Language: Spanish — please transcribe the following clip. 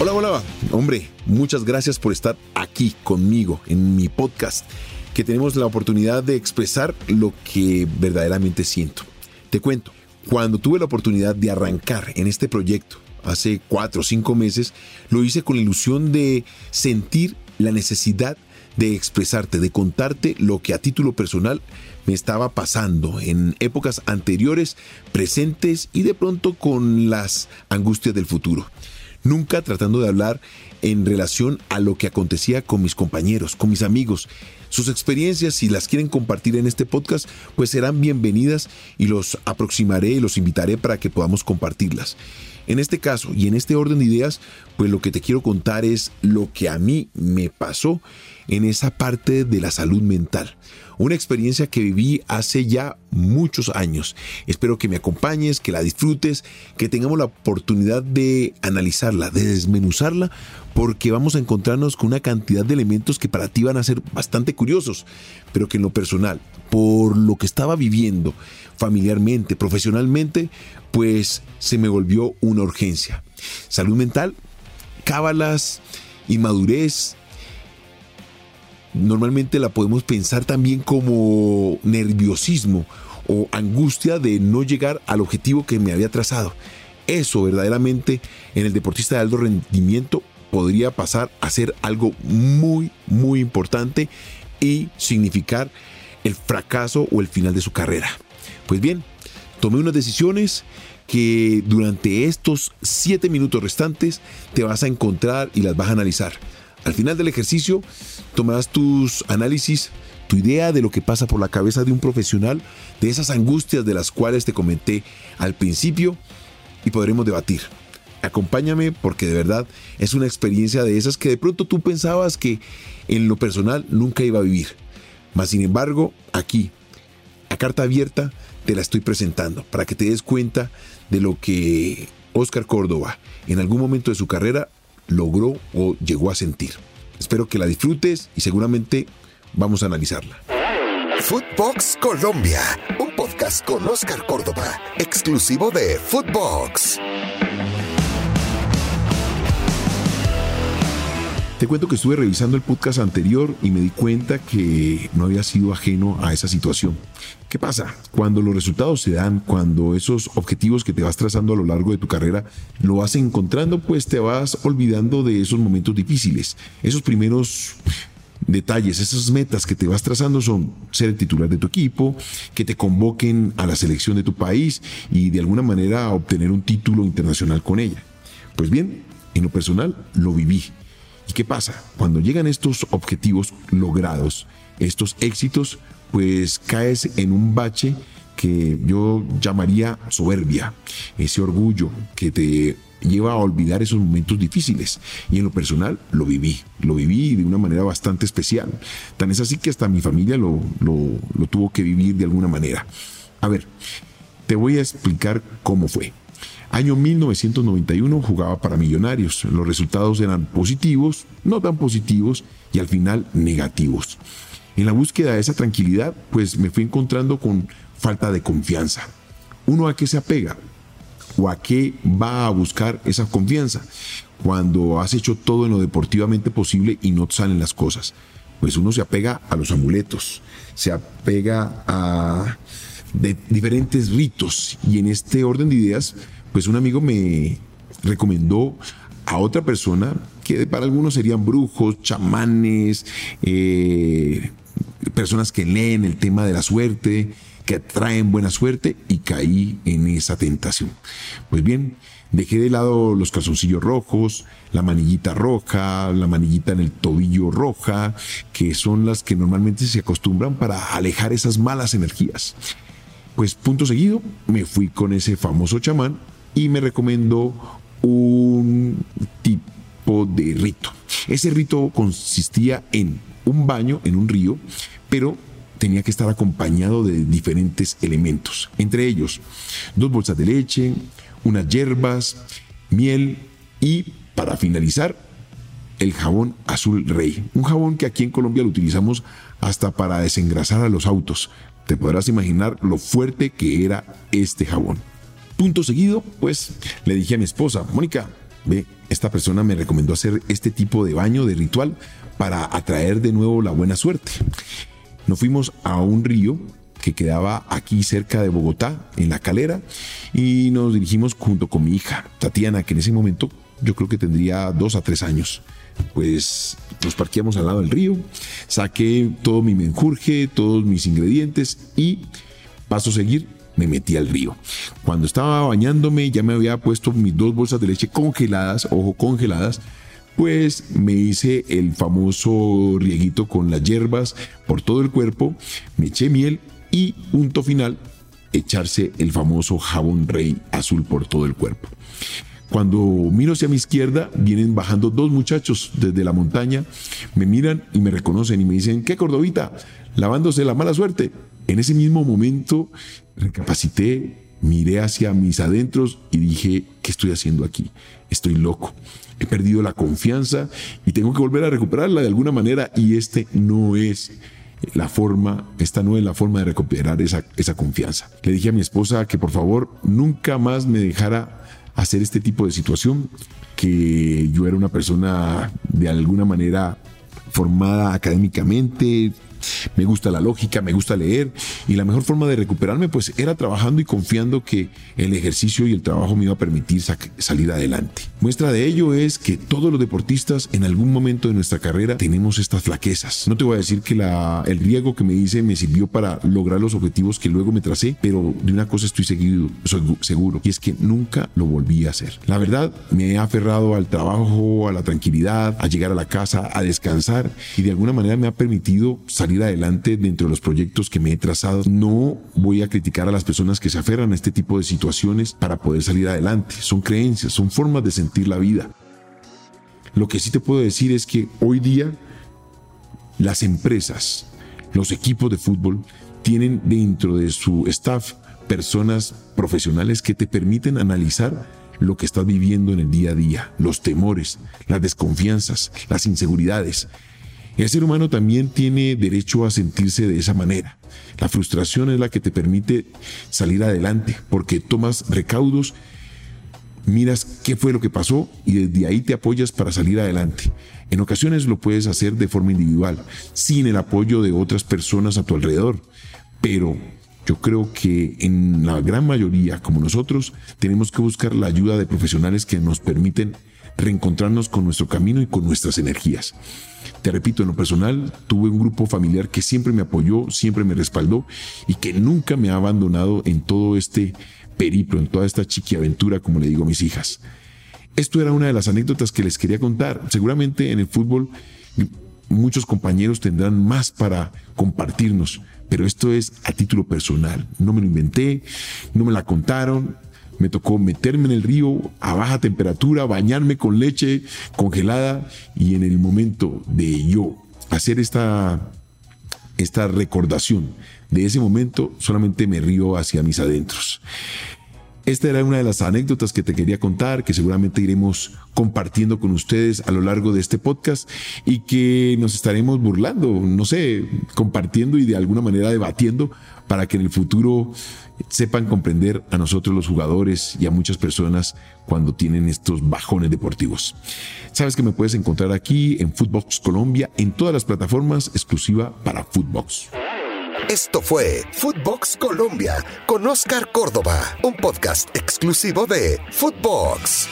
Hola, hola, hombre, muchas gracias por estar aquí conmigo en mi podcast, que tenemos la oportunidad de expresar lo que verdaderamente siento. Te cuento, cuando tuve la oportunidad de arrancar en este proyecto hace cuatro o cinco meses, lo hice con la ilusión de sentir la necesidad de expresarte, de contarte lo que a título personal me estaba pasando en épocas anteriores, presentes y de pronto con las angustias del futuro nunca tratando de hablar en relación a lo que acontecía con mis compañeros, con mis amigos. Sus experiencias, si las quieren compartir en este podcast, pues serán bienvenidas y los aproximaré y los invitaré para que podamos compartirlas. En este caso y en este orden de ideas, pues lo que te quiero contar es lo que a mí me pasó en esa parte de la salud mental. Una experiencia que viví hace ya muchos años. Espero que me acompañes, que la disfrutes, que tengamos la oportunidad de analizarla, de desmenuzarla, porque vamos a encontrarnos con una cantidad de elementos que para ti van a ser bastante curiosos, pero que en lo personal, por lo que estaba viviendo familiarmente, profesionalmente, pues se me volvió una urgencia. Salud mental, cábalas, inmadurez, normalmente la podemos pensar también como nerviosismo o angustia de no llegar al objetivo que me había trazado. Eso verdaderamente en el deportista de alto rendimiento podría pasar a ser algo muy, muy importante y significar el fracaso o el final de su carrera. Pues bien, tomé unas decisiones que durante estos siete minutos restantes te vas a encontrar y las vas a analizar. Al final del ejercicio tomarás tus análisis, tu idea de lo que pasa por la cabeza de un profesional, de esas angustias de las cuales te comenté al principio y podremos debatir. Acompáñame porque de verdad es una experiencia de esas que de pronto tú pensabas que en lo personal nunca iba a vivir. Mas sin embargo, aquí, a carta abierta, te la estoy presentando para que te des cuenta de lo que Oscar Córdoba en algún momento de su carrera logró o llegó a sentir. Espero que la disfrutes y seguramente vamos a analizarla. Footbox Colombia, un podcast con Oscar Córdoba, exclusivo de Footbox. Te cuento que estuve revisando el podcast anterior y me di cuenta que no había sido ajeno a esa situación. ¿Qué pasa? Cuando los resultados se dan, cuando esos objetivos que te vas trazando a lo largo de tu carrera lo vas encontrando, pues te vas olvidando de esos momentos difíciles. Esos primeros detalles, esas metas que te vas trazando son ser el titular de tu equipo, que te convoquen a la selección de tu país y de alguna manera obtener un título internacional con ella. Pues bien, en lo personal lo viví ¿Y qué pasa? Cuando llegan estos objetivos logrados, estos éxitos, pues caes en un bache que yo llamaría soberbia, ese orgullo que te lleva a olvidar esos momentos difíciles. Y en lo personal lo viví, lo viví de una manera bastante especial. Tan es así que hasta mi familia lo, lo tuvo que vivir de alguna manera. A ver, te voy a explicar cómo fue. Año 1991 jugaba para Millonarios. Los resultados eran positivos, no tan positivos y al final negativos. En la búsqueda de esa tranquilidad, pues me fui encontrando con falta de confianza. ¿Uno a qué se apega? ¿O a qué va a buscar esa confianza? Cuando has hecho todo en lo deportivamente posible y no salen las cosas. Pues uno se apega a los amuletos, se apega a diferentes ritos y en este orden de ideas pues un amigo me recomendó a otra persona que para algunos serían brujos, chamanes, eh, personas que leen el tema de la suerte, que atraen buena suerte y caí en esa tentación. Pues bien, dejé de lado los calzoncillos rojos, la manillita roja, la manillita en el tobillo roja, que son las que normalmente se acostumbran para alejar esas malas energías. Pues punto seguido, me fui con ese famoso chamán y me recomendó un tipo de rito. Ese rito consistía en un baño en un río, pero tenía que estar acompañado de diferentes elementos, entre ellos dos bolsas de leche, unas hierbas, miel y, para finalizar, el jabón azul rey. Un jabón que aquí en Colombia lo utilizamos hasta para desengrasar a los autos. Te podrás imaginar lo fuerte que era este jabón. Punto seguido, pues le dije a mi esposa, Mónica, ve, esta persona me recomendó hacer este tipo de baño, de ritual, para atraer de nuevo la buena suerte. Nos fuimos a un río que quedaba aquí cerca de Bogotá, en la calera, y nos dirigimos junto con mi hija, Tatiana, que en ese momento yo creo que tendría dos a tres años. Pues nos parqueamos al lado del río, saqué todo mi menjurje, todos mis ingredientes y paso a seguir me metí al río. Cuando estaba bañándome ya me había puesto mis dos bolsas de leche congeladas, ojo, congeladas, pues me hice el famoso rieguito con las hierbas por todo el cuerpo, me eché miel y punto final, echarse el famoso jabón rey azul por todo el cuerpo. Cuando miro hacia mi izquierda, vienen bajando dos muchachos desde la montaña, me miran y me reconocen y me dicen, ¿qué cordobita? Lavándose la mala suerte. En ese mismo momento recapacité, miré hacia mis adentros y dije, ¿qué estoy haciendo aquí? Estoy loco. He perdido la confianza y tengo que volver a recuperarla de alguna manera y este no es la forma, esta no es la forma de recuperar esa confianza. Le dije a mi esposa que por favor nunca más me dejara hacer este tipo de situación, que yo era una persona de alguna manera formada académicamente, me gusta la lógica, me gusta leer y la mejor forma de recuperarme pues era trabajando y confiando que el ejercicio y el trabajo me iba a permitir salir adelante. Muestra de ello es que todos los deportistas en algún momento de nuestra carrera tenemos estas flaquezas. No te voy a decir que el riego que me hice me sirvió para lograr los objetivos que luego me tracé, pero de una cosa estoy seguido, soy seguro y es que nunca lo volví a hacer. La verdad, me he aferrado al trabajo, a la tranquilidad, a llegar a la casa, a descansar y de alguna manera me ha permitido salir salir adelante dentro de los proyectos que me he trazado. No voy a criticar a las personas que se aferran a este tipo de situaciones para poder salir adelante. Son creencias, son formas de sentir la vida. Lo que sí te puedo decir es que hoy día las empresas, los equipos de fútbol tienen dentro de su staff personas profesionales que te permiten analizar lo que estás viviendo en el día a día, los temores, las desconfianzas, las inseguridades el ser humano también tiene derecho a sentirse de esa manera. La frustración es la que te permite salir adelante porque tomas recaudos, miras qué fue lo que pasó y desde ahí te apoyas para salir adelante. En ocasiones lo puedes hacer de forma individual, sin el apoyo de otras personas a tu alrededor, pero yo creo que en la gran mayoría, como nosotros, tenemos que buscar la ayuda de profesionales que nos permiten reencontrarnos con nuestro camino y con nuestras energías. Te repito, en lo personal, tuve un grupo familiar que siempre me apoyó, siempre me respaldó y que nunca me ha abandonado en todo este periplo, en toda esta chiquiaventura, como le digo a mis hijas. Esto era una de las anécdotas que les quería contar. Seguramente en el fútbol muchos compañeros tendrán más para compartirnos, pero esto es a título personal. No me lo inventé, no me la contaron, me tocó meterme en el río a baja temperatura, bañarme con leche congelada y en el momento de yo hacer esta, esta recordación de ese momento, solamente me río hacia mis adentros. Esta era una de las anécdotas que te quería contar, que seguramente iremos compartiendo con ustedes a lo largo de este podcast y que nos estaremos burlando, no sé, compartiendo y de alguna manera debatiendo para que en el futuro sepan comprender a nosotros los jugadores y a muchas personas cuando tienen estos bajones deportivos. Sabes que me puedes encontrar aquí en Footbox Colombia en todas las plataformas exclusiva para Footbox. Esto fue Footbox Colombia con Oscar Córdoba, un podcast exclusivo de Footbox.